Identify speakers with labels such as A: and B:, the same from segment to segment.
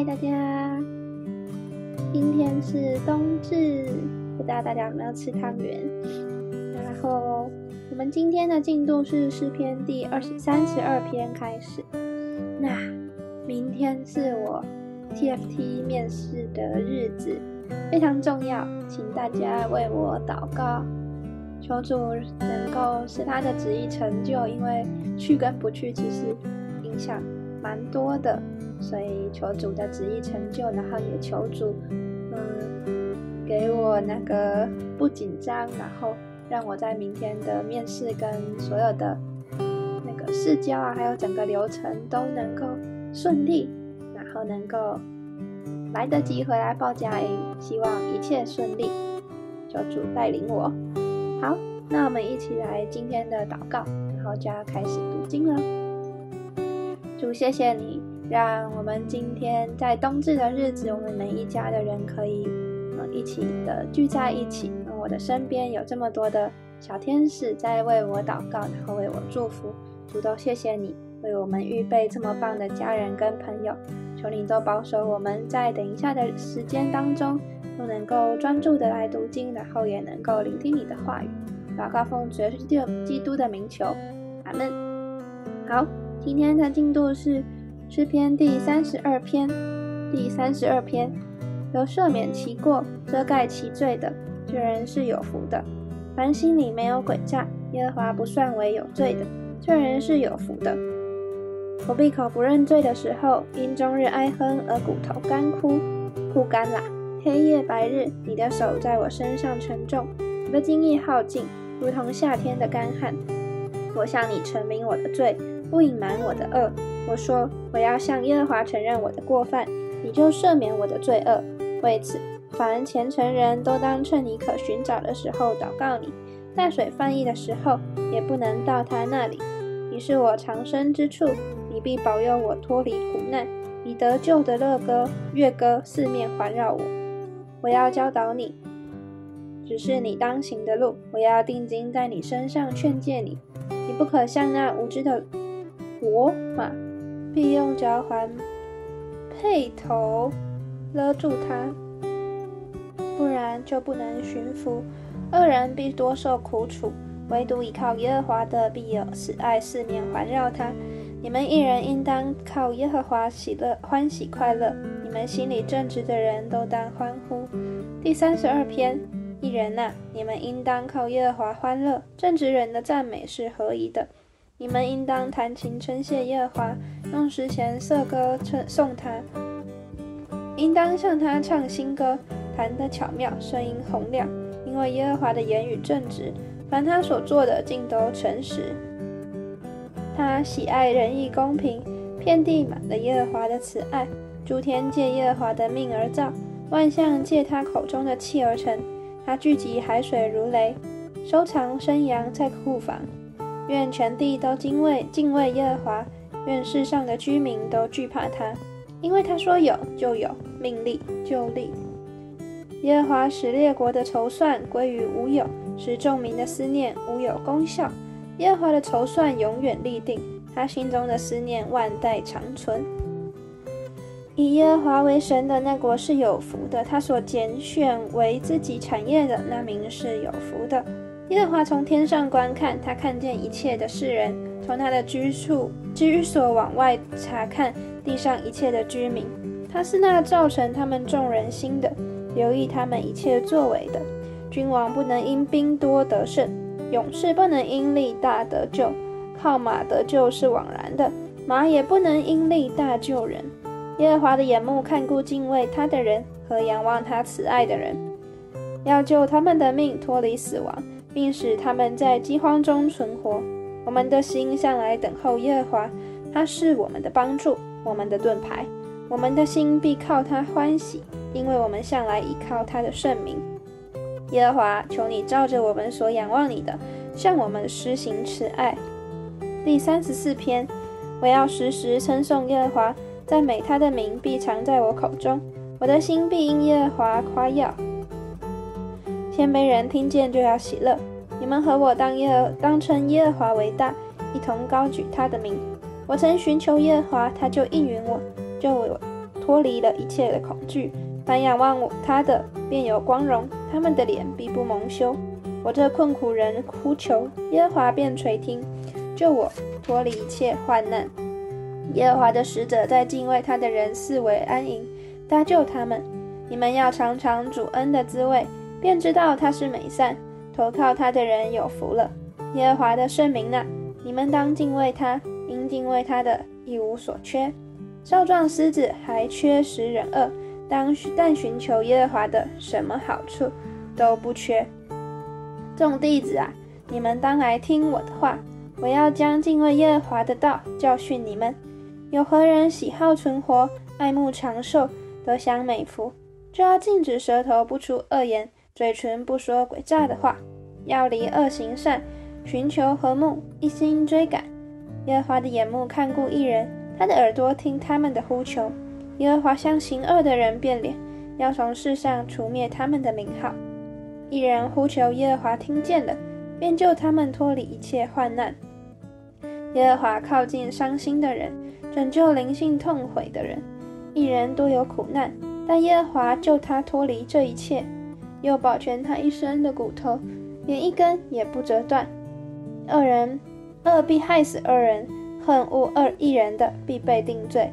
A: 嗨，大家！今天是冬至，不知道大家有没有吃汤圆？然后我们今天的进度是诗篇第二十三十二篇开始。那明天是我 TFT 面试的日子，非常重要，请大家为我祷告，求主能够使他的旨意成就。因为去跟不去，其实影响蛮多的。所以求主的旨意成就，然后也求主，嗯，给我那个不紧张，然后让我在明天的面试跟所有的那个试教啊，还有整个流程都能够顺利，然后能够来得及回来报佳音，希望一切顺利，求主带领我。好，那我们一起来今天的祷告，然后就要开始读经了。主，谢谢你。让我们今天在冬至的日子，我们每一家的人可以呃一起的聚在一起。我的身边有这么多的小天使在为我祷告，然后为我祝福。主都谢谢你为我们预备这么棒的家人跟朋友。求你都保守我们在等一下的时间当中都能够专注的来读经，然后也能够聆听你的话语。祷告奉主耶稣基督的名求，阿门。好，今天的进度是。诗篇第三十二篇，第三十二篇，有赦免其过、遮盖其罪的，这人是有福的。凡心里没有诡诈，耶和华不算为有罪的，这人是有福的。我闭口不认罪的时候，因终日哀哼而骨头干枯、枯干了。黑夜白日，你的手在我身上沉重，我的精力耗尽，如同夏天的干旱。我向你陈明我的罪，不隐瞒我的恶。我说：“我要向耶和华承认我的过犯，你就赦免我的罪恶。为此，凡虔诚人都当趁你可寻找的时候祷告你。大水泛溢的时候，也不能到他那里。你是我藏身之处，你必保佑我脱离苦难。以得救的乐歌、乐歌四面环绕我。我要教导你，只是你当行的路。我要定睛在你身上劝诫你。你不可像那无知的活马。”必用脚环配头勒住它，不然就不能驯服。恶人必多受苦楚，唯独依靠耶和华的必有慈爱四面环绕他。你们一人应当靠耶和华喜乐欢喜快乐，你们心里正直的人都当欢呼。第三十二篇，一人呐，你们应当靠耶和华欢乐，正直人的赞美是合宜的。你们应当弹琴称谢耶和华，用诗前瑟歌称颂他，应当向他唱新歌，弹得巧妙，声音洪亮。因为耶和华的言语正直，凡他所做的尽都诚实。他喜爱仁义公平，遍地满了耶和华的慈爱。诸天借耶和华的命而造，万象借他口中的气而成。他聚集海水如雷，收藏生羊在库房。愿全地都敬畏敬畏耶和华，愿世上的居民都惧怕他，因为他说有就有，命立就立。耶和华使列国的筹算归于无有，使众民的思念无有功效。耶和华的筹算永远立定，他心中的思念万代长存。以耶和华为神的那国是有福的，他所拣选为自己产业的那民是有福的。耶和华从天上观看，他看见一切的世人；从他的居处、居所往外查看地上一切的居民。他是那造成他们众人心的，留意他们一切作为的。君王不能因兵多得胜，勇士不能因力大得救。靠马得救是枉然的，马也不能因力大救人。耶和华的眼目看顾敬畏他的人和仰望他慈爱的人，要救他们的命脱离死亡。并使他们在饥荒中存活。我们的心向来等候耶和华，他是我们的帮助，我们的盾牌。我们的心必靠他欢喜，因为我们向来倚靠他的圣名。耶和华，求你照着我们所仰望你的，向我们施行慈爱。第三十四篇，我要时时称颂耶和华，赞美他的名必常在我口中。我的心必因耶和华夸耀。谦卑人听见就要喜乐。你们和我当耶当称耶和华为大，一同高举他的名。我曾寻求耶和华，他就应允我，就我脱离了一切的恐惧。凡仰望我他的，便有光荣；他们的脸必不蒙羞。我这困苦人呼求，耶和华便垂听，救我脱离一切患难。耶和华的使者在敬畏他的人四围安营，搭救他们。你们要尝尝主恩的滋味，便知道他是美善。投靠他的人有福了。耶和华的圣名呐，你们当敬畏他，因敬畏他的一无所缺。少壮狮子还缺食忍饿，当但寻求耶和华的，什么好处都不缺。众弟子啊，你们当来听我的话。我要将敬畏耶和华的道教训你们。有何人喜好存活，爱慕长寿，得享美福，就要禁止舌头不出恶言，嘴唇不说诡诈的话，要离恶行善，寻求和睦，一心追赶耶和华的眼目看顾一人。他的耳朵听他们的呼求，耶和华向行恶的人变脸，要从世上除灭他们的名号。一人呼求耶和华听见了，便救他们脱离一切患难。耶和华靠近伤心的人，拯救灵性痛悔的人。一人多有苦难，但耶和华救他脱离这一切，又保全他一生的骨头，连一根也不折断。二人恶必害死二人。恨恶二一人的，必被定罪。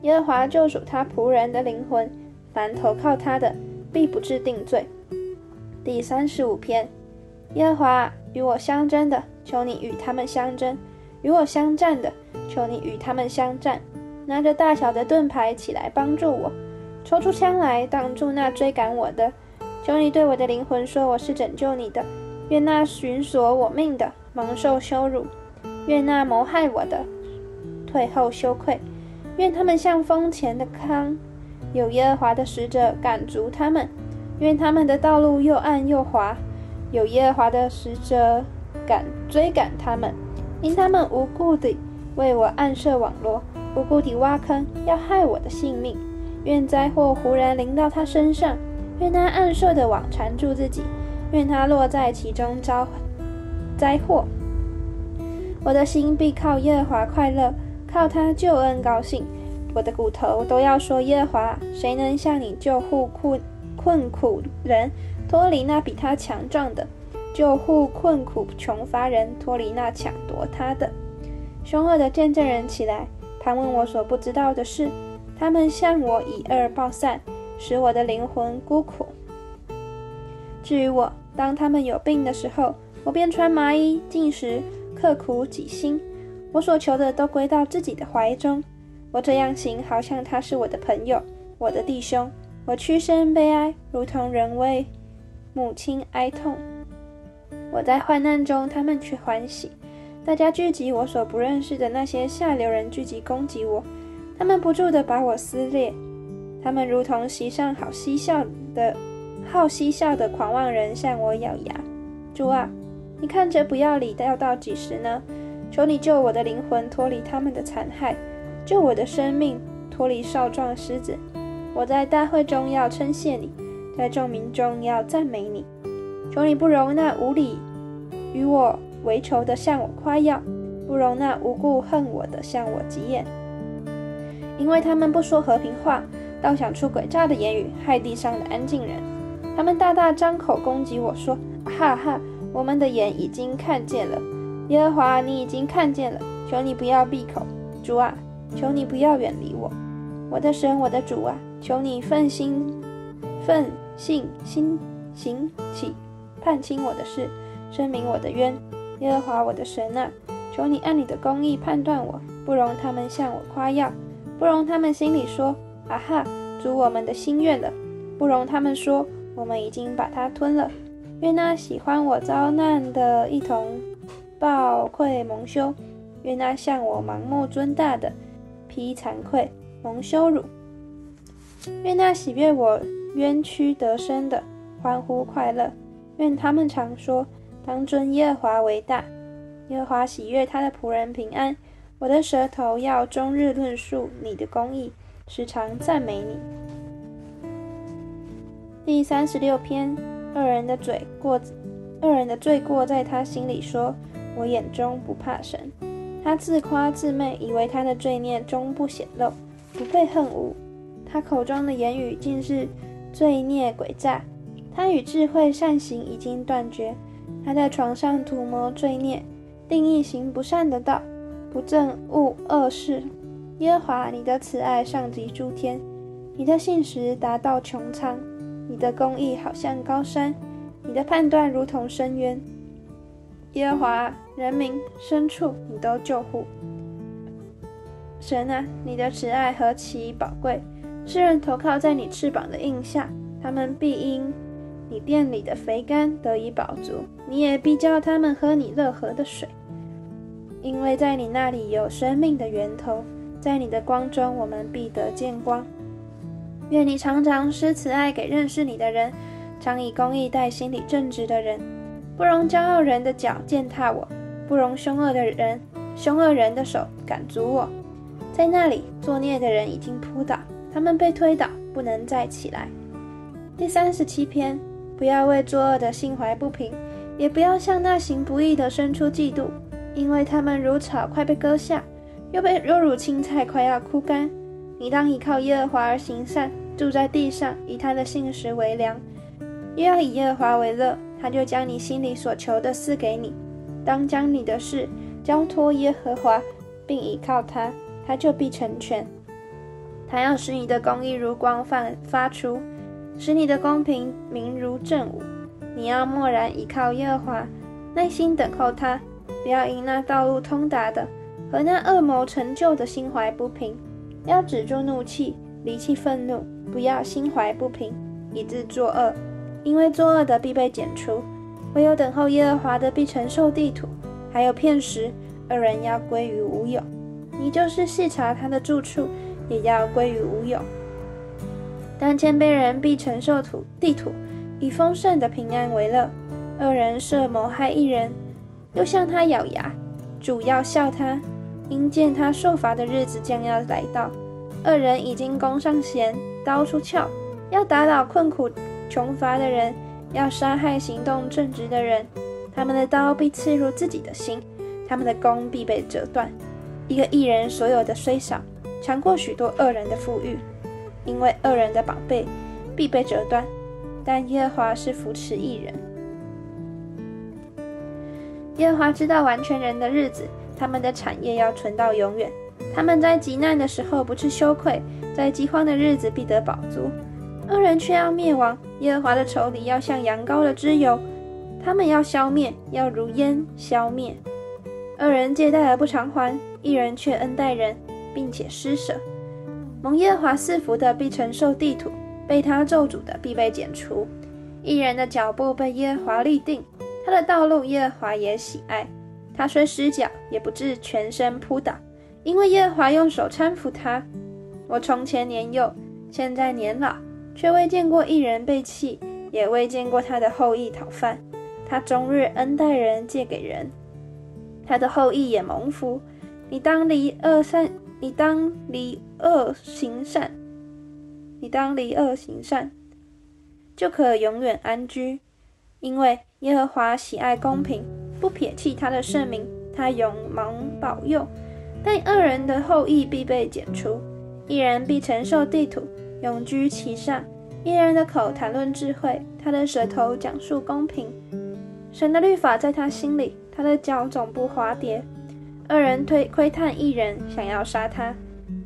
A: 耶和华救赎他仆人的灵魂，凡投靠他的，必不致定罪。第三十五篇，耶和华与我相争的，求你与他们相争；与我相战的，求你与他们相战。拿着大小的盾牌起来帮助我，抽出枪来挡住那追赶我的。求你对我的灵魂说：“我是拯救你的。”愿那寻索我命的蒙受羞辱。愿那谋害我的退后羞愧，愿他们像风前的糠，有耶和华的使者赶逐他们。愿他们的道路又暗又滑，有耶和华的使者赶追赶他们，因他们无故地为我暗设网络，无故地挖坑，要害我的性命。愿灾祸忽然临到他身上，愿他暗设的网缠住自己，愿他落在其中遭灾祸。我的心必靠耶和华快乐，靠他救恩高兴。我的骨头都要说耶和华，谁能向你救护困困苦人，脱离那比他强壮的；救护困苦穷乏人，脱离那抢夺他的。凶恶的见证人起来，盘问我所不知道的事。他们向我以恶报善，使我的灵魂孤苦。至于我，当他们有病的时候，我便穿麻衣进食。刻苦己心，我所求的都归到自己的怀中。我这样行，好像他是我的朋友，我的弟兄。我屈身悲哀，如同人为母亲哀痛。我在患难中，他们却欢喜。大家聚集我所不认识的那些下流人聚集攻击我，他们不住地把我撕裂。他们如同席上好嬉笑的好嬉笑的狂妄人，向我咬牙。主啊！你看着不要理的要到几时呢？求你救我的灵魂脱离他们的残害，救我的生命脱离少壮狮子。我在大会中要称谢你，在众民中要赞美你。求你不容那无理与我为仇的向我夸耀，不容那无故恨我的向我急眼，因为他们不说和平话，倒想出诡诈的言语害地上的安静人。他们大大张口攻击我说：哈哈。我们的眼已经看见了，耶和华，你已经看见了。求你不要闭口，主啊，求你不要远离我，我的神，我的主啊，求你奋心、奋性心行起，判清我的事，声明我的冤。耶和华，我的神啊，求你按你的公义判断我，不容他们向我夸耀，不容他们心里说啊哈，主我们的心愿了，不容他们说我们已经把它吞了。愿那喜欢我遭难的一同暴愧蒙羞；愿那向我盲目尊大的披惭愧蒙羞辱；愿那喜悦我冤屈得生的欢呼快乐；愿他们常说：当尊耶和华为大。耶和华喜悦他的仆人平安。我的舌头要终日论述你的公义，时常赞美你。第三十六篇。二人的嘴过，二人的罪过在他心里说：“我眼中不怕神。”他自夸自媚，以为他的罪孽终不显露，不被恨恶。他口中的言语尽是罪孽诡诈，他与智慧善行已经断绝。他在床上涂抹罪孽，定义行不善的道，不正恶恶事。耶和华，你的慈爱上及诸天，你的信实达到穹苍，你的公义好像高山，你的判断如同深渊。耶和华，人民牲畜你都救护。神啊，你的慈爱何其宝贵！世人投靠在你翅膀的印下，他们必因你殿里的肥甘得以饱足。你也必叫他们喝你乐河的水，因为在你那里有生命的源头，在你的光中我们必得见光。愿你常常施慈爱给认识你的人，常以公义待心里正直的人，不容骄傲人的脚践踏我，不容凶恶的人凶恶人的手赶逐我。在那里作孽的人已经扑倒，他们被推倒，不能再起来。第三十七篇，不要为作恶的心怀不平，也不要向那行不义的生出嫉妒，因为他们如草快被割下，又被又如青菜快要枯干。你当依靠耶和华而行善，住在地上，以他的信实为粮，又要以耶和华为乐，他就将你心里所求的赐给你。当将你的事交托耶和华，并依靠他。他就必成全。他要使你的公义如光放发出，使你的公平明如正午。你要默然倚靠耶和华，耐心等候他。不要因那道路通达的和那恶魔成就的心怀不平。要止住怒气，离弃愤怒。不要心怀不平，以致作恶，因为作恶的必被剪除。唯有等候耶和华的必承受地土。还有片石，二人要归于无有。你就是细查他的住处，也要归于无有。但谦卑人必承受土地土，以丰盛的平安为乐。恶人设谋害一人，又向他咬牙，主要笑他，因见他受罚的日子将要来到。恶人已经弓上弦，刀出鞘，要打倒困苦穷乏的人，要杀害行动正直的人。他们的刀必刺入自己的心，他们的弓必被折断。一个艺人所有的虽少，强过许多恶人的富裕，因为恶人的宝贝必被折断，但耶和华是扶持艺人。耶和华知道完全人的日子，他们的产业要存到永远。他们在极难的时候不致羞愧，在饥荒的日子必得饱足。恶人却要灭亡，耶和华的仇敌要像羊羔的脂油，他们要消灭，要如烟消灭。恶人借贷而不偿还。一人却恩待人，并且施舍。蒙耶和华赐福的必承受地土，被他咒诅的必被剪除。一人的脚步被耶和华立定，他的道路耶和华也喜爱。他虽失脚，也不至全身扑倒，因为耶和华用手搀扶他。我从前年幼，现在年老，却未见过一人被弃，也未见过他的后裔讨饭。他终日恩待人，借给人，他的后裔也蒙福。你当离恶善，你当离恶行善，你当离恶行善，就可永远安居。因为耶和华喜爱公平，不撇弃他的圣名，他永蒙保佑。但恶人的后裔必被剪除，一人必承受地土，永居其上。一人的口谈论智慧，他的舌头讲述公平。神的律法在他心里，他的脚总不滑跌。恶人推窥探一人，想要杀他，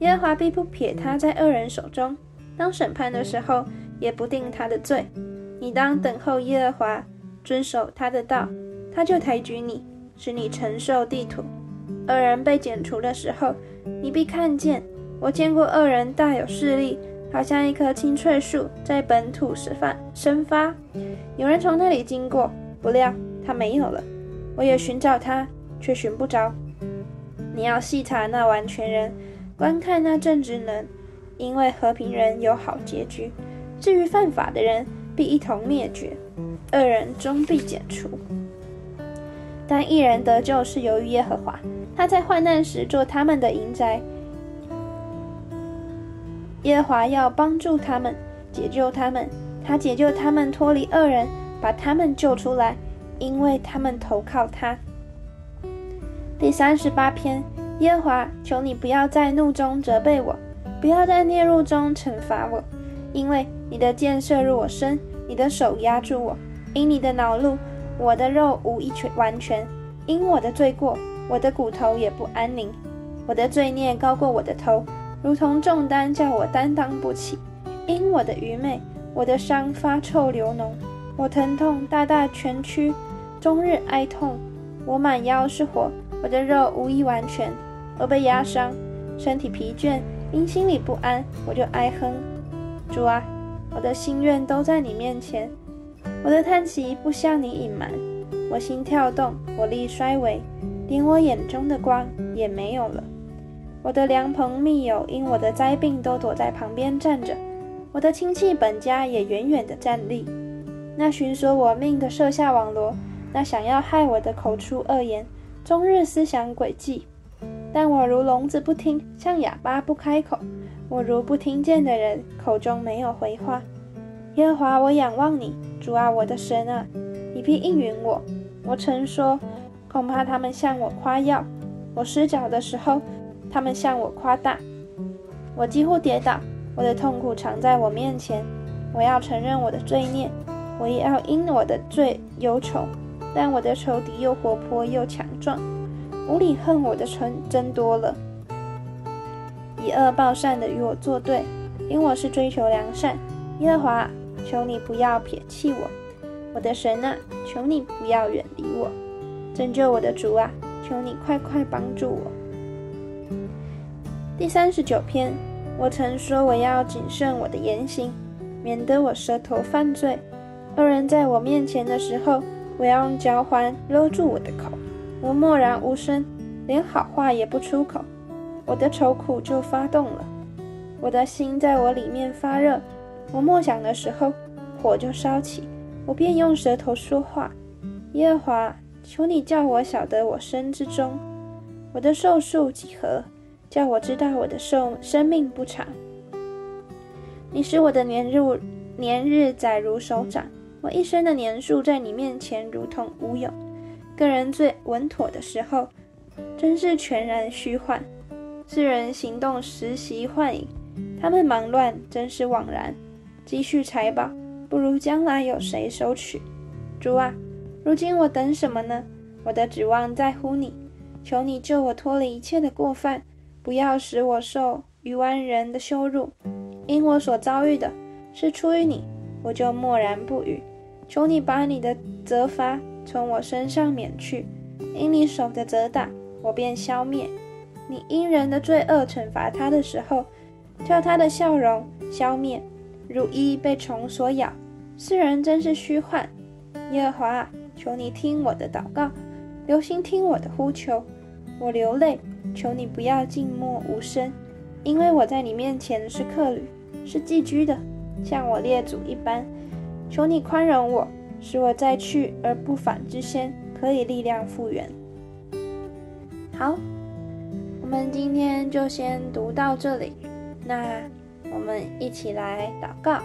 A: 耶和华必不撇他在恶人手中。当审判的时候，也不定他的罪。你当等候耶和华，遵守他的道，他就抬举你，使你承受地土。恶人被剪除的时候，你必看见。我见过恶人大有势力，好像一棵青翠树在本土生发生发。有人从那里经过，不料他没有了。我也寻找他，却寻不着。你要细查那完全人，观看那正直人，因为和平人有好结局。至于犯法的人，必一同灭绝，恶人终必剪除。但一人得救是由于耶和华，他在患难时做他们的营宅。耶和华要帮助他们，解救他们，他解救他们脱离恶人，把他们救出来，因为他们投靠他。第三十八篇，耶和华，求你不要在怒中责备我，不不要在孽路中惩罚我，因为你的箭射入我身，你的手压住我。因你的恼怒，我的肉无一全完全；因我的罪过，我的骨头也不安宁。我的罪孽高过我的头，如同重担，叫我担当不起。因我的愚昧，我的伤发臭流脓，我疼痛大大蜷曲，终日哀痛。我满腰是火，我的肉无一完全。我被压伤，身体疲倦，因心里不安，我就哀哼。主啊，我的心愿都在你面前，我的叹息不向你隐瞒。我心跳动，我力衰微，连我眼中的光也没有了。我的良朋密友因我的灾病都躲在旁边站着。我的亲戚本家也远远的站立，那寻索我命的设下网罗，那想要害我的口出恶言，终日思想诡计。但我如聋子不听，像哑巴不开口，我如不听见的人，口中没有回话。耶和华，我仰望你，主啊，我的神啊，你必应允我。我曾说，恐怕他们向我夸耀；我失脚的时候，他们向我夸大。我几乎跌倒。我的痛苦藏在我面前，我要承认我的罪孽，我也要因我的罪忧愁。但我的仇敌又活泼又强壮，无理恨我的城增多了，以恶报善的与我作对，因我是追求良善。耶和华，求你不要撇弃我，我的神啊，求你不要远离我，拯救我的主啊，求你快快帮助我。第三十九篇。我曾说我要谨慎我的言行，免得我舌头犯罪。恶人在我面前的时候，我要用脚环勒住我的口。我默然无声，连好话也不出口。我的愁苦就发动了，我的心在我里面发热。我默想的时候，火就烧起，我便用舌头说话。耶和华，求你叫我晓得我身之中，我的寿数几何？叫我知道我的寿生命不长。你使我的年日年日载如手掌，我一生的年数在你面前如同无有。个人最稳妥的时候，真是全然虚幻。世人行动实习幻影，他们忙乱真是枉然。积蓄财宝，不如将来有谁收取。主啊，如今我等什么呢？我的指望在乎你，求你救我脱离一切的过犯。不要使我受愚顽人的羞辱，因我所遭遇的是出于你，我就默然不语。求你把你的责罚从我身上免去，因你手的责打，我便消灭。你因人的罪恶惩罚他的时候，叫他的笑容消灭，如一被虫所咬。世人真是虚幻。耶和华，求你听我的祷告，留心听我的呼求。我流泪。求你不要静默无声，因为我在你面前是客旅，是寄居的，像我列祖一般。求你宽容我，使我在去而不返之先可以力量复原。好，我们今天就先读到这里。那我们一起来祷告。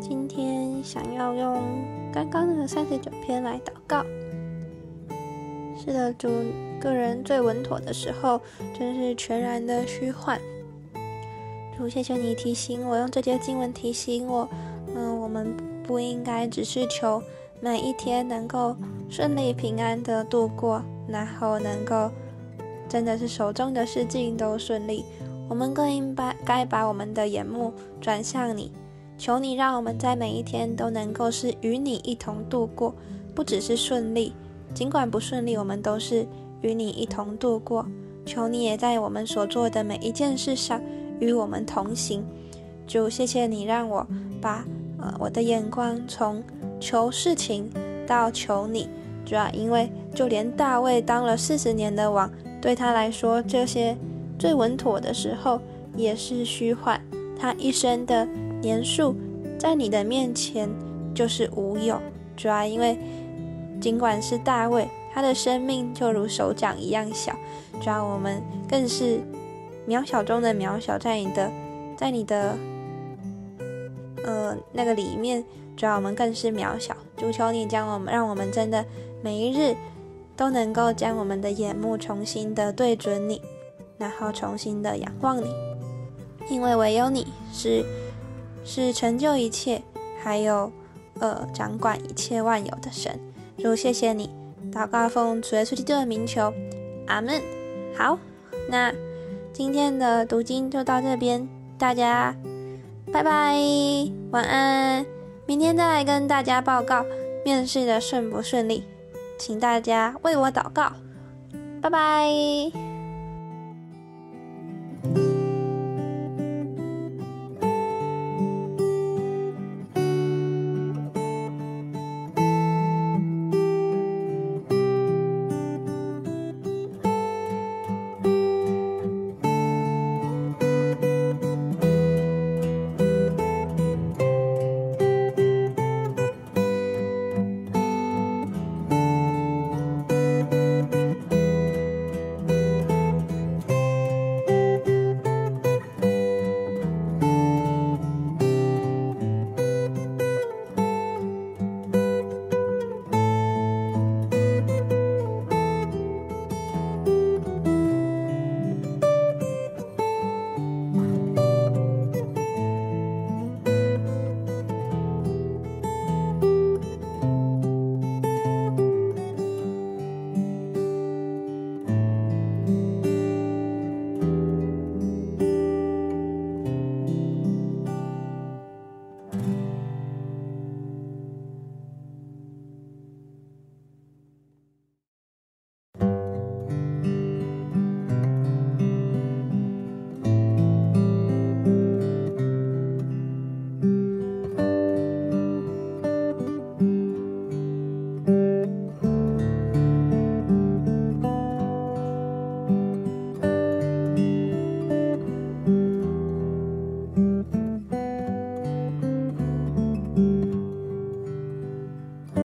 A: 今天想要用刚刚那个三十九篇来祷告。是的，主。个人最稳妥的时候，真是全然的虚幻。主，谢谢你提醒我，用这些经文提醒我，嗯，我们不应该只是求每一天能够顺利平安的度过，然后能够真的是手中的事情都顺利。我们更应该该把我们的眼目转向你，求你让我们在每一天都能够是与你一同度过，不只是顺利，尽管不顺利，我们都是。与你一同度过，求你也在我们所做的每一件事上与我们同行。主，谢谢你让我把呃我的眼光从求事情到求你。主要因为就连大卫当了四十年的王，对他来说，这些最稳妥的时候也是虚幻。他一生的年数在你的面前就是无有。主要因为尽管是大卫。他的生命就如手掌一样小，主要我们更是渺小中的渺小，在你的，在你的，呃，那个里面，主要我们更是渺小。主求你将我们，让我们真的每一日都能够将我们的眼目重新的对准你，然后重新的仰望你。
B: 因为唯有你是是成就一切，还有呃掌管一切万有的神。主，谢谢你，祷告奉主耶稣基督的名求，阿门。好，那今天的读经就到这边，大家拜拜，晚安。明天再来跟大家报告面试的顺不顺利，请大家为我祷告，拜拜。